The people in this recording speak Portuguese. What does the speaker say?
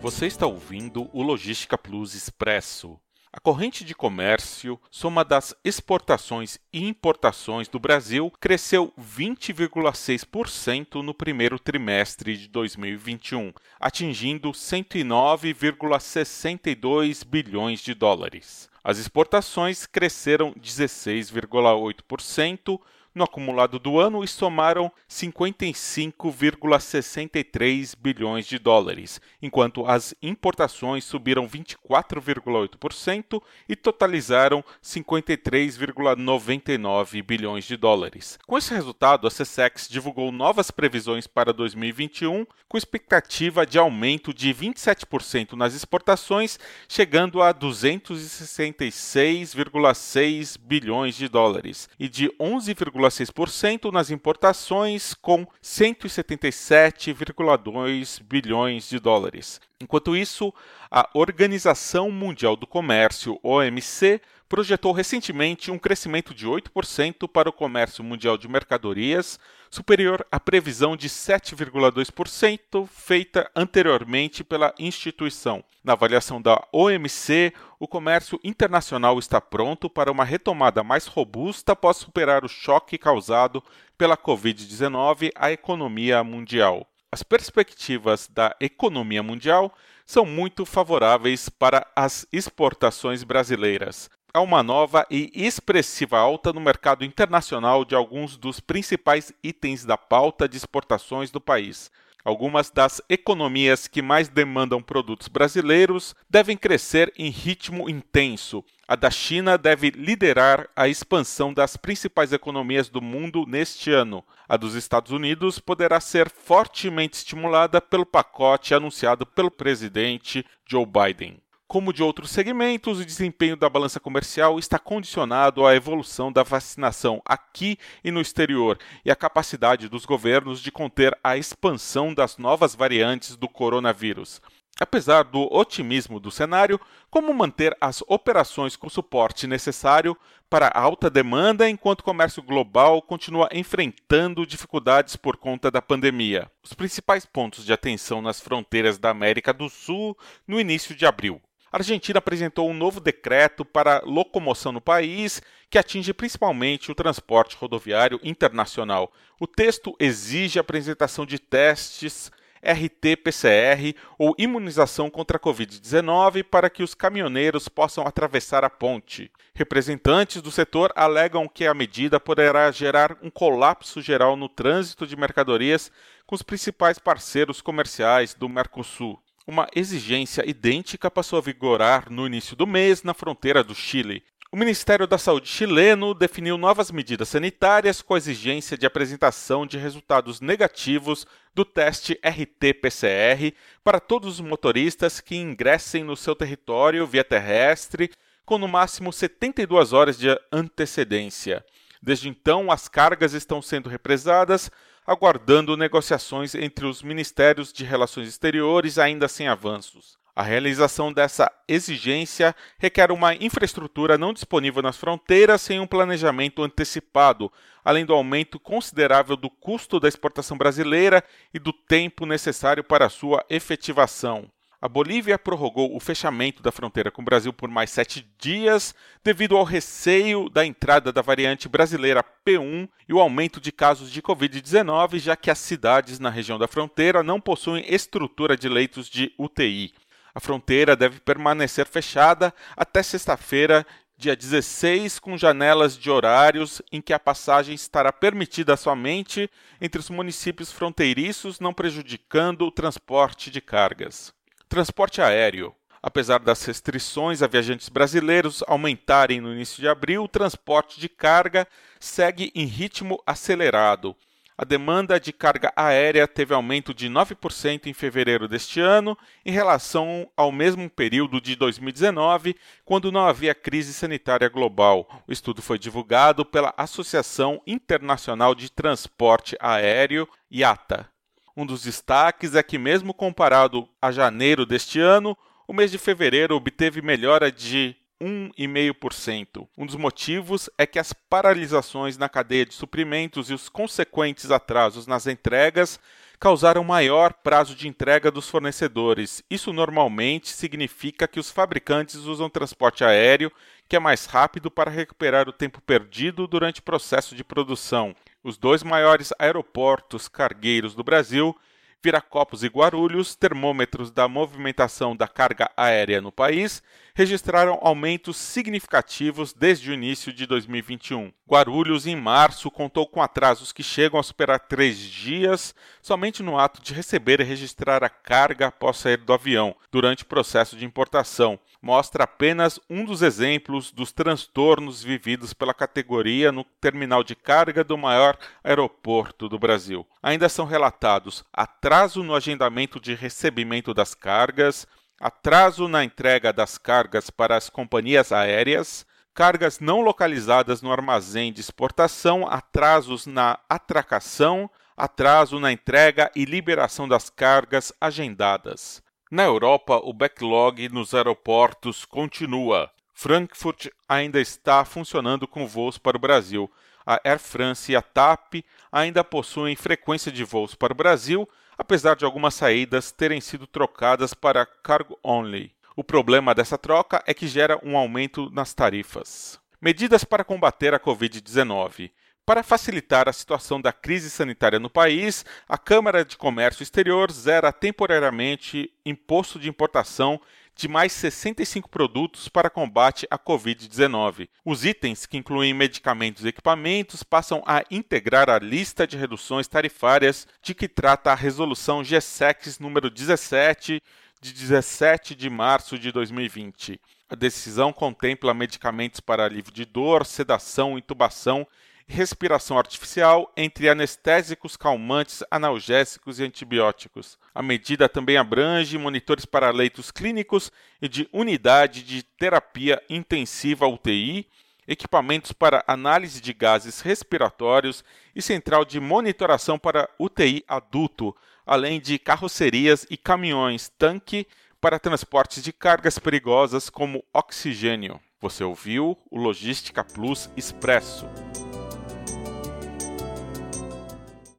Você está ouvindo o Logística Plus Expresso. A corrente de comércio, soma das exportações e importações do Brasil, cresceu 20,6% no primeiro trimestre de 2021, atingindo 109,62 bilhões de dólares. As exportações cresceram 16,8%, no acumulado do ano e somaram 55,63 bilhões de dólares, enquanto as importações subiram 24,8% e totalizaram 53,99 bilhões de dólares. Com esse resultado, a CSEX divulgou novas previsões para 2021, com expectativa de aumento de 27% nas exportações, chegando a 266,6 bilhões de dólares, e de 11, 1,6% nas importações, com 177,2 bilhões de dólares. Enquanto isso, a Organização Mundial do Comércio, OMC, projetou recentemente um crescimento de 8% para o comércio mundial de mercadorias, superior à previsão de 7,2% feita anteriormente pela instituição. Na avaliação da OMC, o comércio internacional está pronto para uma retomada mais robusta após superar o choque causado pela Covid-19 à economia mundial. As perspectivas da economia mundial são muito favoráveis para as exportações brasileiras há uma nova e expressiva alta no mercado internacional de alguns dos principais itens da pauta de exportações do país. Algumas das economias que mais demandam produtos brasileiros devem crescer em ritmo intenso. A da China deve liderar a expansão das principais economias do mundo neste ano. A dos Estados Unidos poderá ser fortemente estimulada pelo pacote anunciado pelo presidente Joe Biden. Como de outros segmentos, o desempenho da balança comercial está condicionado à evolução da vacinação aqui e no exterior e à capacidade dos governos de conter a expansão das novas variantes do coronavírus. Apesar do otimismo do cenário, como manter as operações com suporte necessário para alta demanda enquanto o comércio global continua enfrentando dificuldades por conta da pandemia? Os principais pontos de atenção nas fronteiras da América do Sul no início de abril. A Argentina apresentou um novo decreto para locomoção no país que atinge principalmente o transporte rodoviário internacional. O texto exige a apresentação de testes RT-PCR ou imunização contra a Covid-19 para que os caminhoneiros possam atravessar a ponte. Representantes do setor alegam que a medida poderá gerar um colapso geral no trânsito de mercadorias com os principais parceiros comerciais do Mercosul uma exigência idêntica passou a vigorar no início do mês na fronteira do Chile. O Ministério da Saúde chileno definiu novas medidas sanitárias com a exigência de apresentação de resultados negativos do teste RT-PCR para todos os motoristas que ingressem no seu território via terrestre com no máximo 72 horas de antecedência. Desde então, as cargas estão sendo represadas aguardando negociações entre os ministérios de Relações Exteriores ainda sem avanços. A realização dessa exigência requer uma infraestrutura não disponível nas fronteiras sem um planejamento antecipado, além do aumento considerável do custo da exportação brasileira e do tempo necessário para sua efetivação. A Bolívia prorrogou o fechamento da fronteira com o Brasil por mais sete dias, devido ao receio da entrada da variante brasileira P1 e o aumento de casos de Covid-19, já que as cidades na região da fronteira não possuem estrutura de leitos de UTI. A fronteira deve permanecer fechada até sexta-feira, dia 16, com janelas de horários em que a passagem estará permitida somente entre os municípios fronteiriços, não prejudicando o transporte de cargas. Transporte aéreo. Apesar das restrições a viajantes brasileiros aumentarem no início de abril, o transporte de carga segue em ritmo acelerado. A demanda de carga aérea teve aumento de 9% em fevereiro deste ano, em relação ao mesmo período de 2019, quando não havia crise sanitária global. O estudo foi divulgado pela Associação Internacional de Transporte Aéreo, IATA. Um dos destaques é que, mesmo comparado a janeiro deste ano, o mês de fevereiro obteve melhora de 1,5%. Um dos motivos é que as paralisações na cadeia de suprimentos e os consequentes atrasos nas entregas causaram maior prazo de entrega dos fornecedores. Isso normalmente significa que os fabricantes usam transporte aéreo, que é mais rápido para recuperar o tempo perdido durante o processo de produção. Os dois maiores aeroportos cargueiros do Brasil Viracopos e Guarulhos, termômetros da movimentação da carga aérea no país, registraram aumentos significativos desde o início de 2021. Guarulhos, em março, contou com atrasos que chegam a superar três dias somente no ato de receber e registrar a carga após sair do avião, durante o processo de importação. Mostra apenas um dos exemplos dos transtornos vividos pela categoria no terminal de carga do maior aeroporto do Brasil. Ainda são relatados atraso no agendamento de recebimento das cargas, atraso na entrega das cargas para as companhias aéreas, cargas não localizadas no armazém de exportação, atrasos na atracação, atraso na entrega e liberação das cargas agendadas. Na Europa, o backlog nos aeroportos continua. Frankfurt ainda está funcionando com voos para o Brasil. A Air France e a TAP ainda possuem frequência de voos para o Brasil, apesar de algumas saídas terem sido trocadas para cargo only. O problema dessa troca é que gera um aumento nas tarifas. Medidas para combater a Covid-19. Para facilitar a situação da crise sanitária no país, a Câmara de Comércio Exterior zera temporariamente imposto de importação de mais 65 produtos para combate à Covid-19. Os itens, que incluem medicamentos e equipamentos, passam a integrar a lista de reduções tarifárias de que trata a Resolução GSEX número 17 de 17 de março de 2020. A decisão contempla medicamentos para alívio de dor, sedação, intubação respiração artificial entre anestésicos, calmantes, analgésicos e antibióticos. A medida também abrange monitores para leitos clínicos e de unidade de terapia intensiva UTI, equipamentos para análise de gases respiratórios e central de monitoração para UTI adulto, além de carrocerias e caminhões tanque para transportes de cargas perigosas como oxigênio. Você ouviu o Logística Plus Expresso.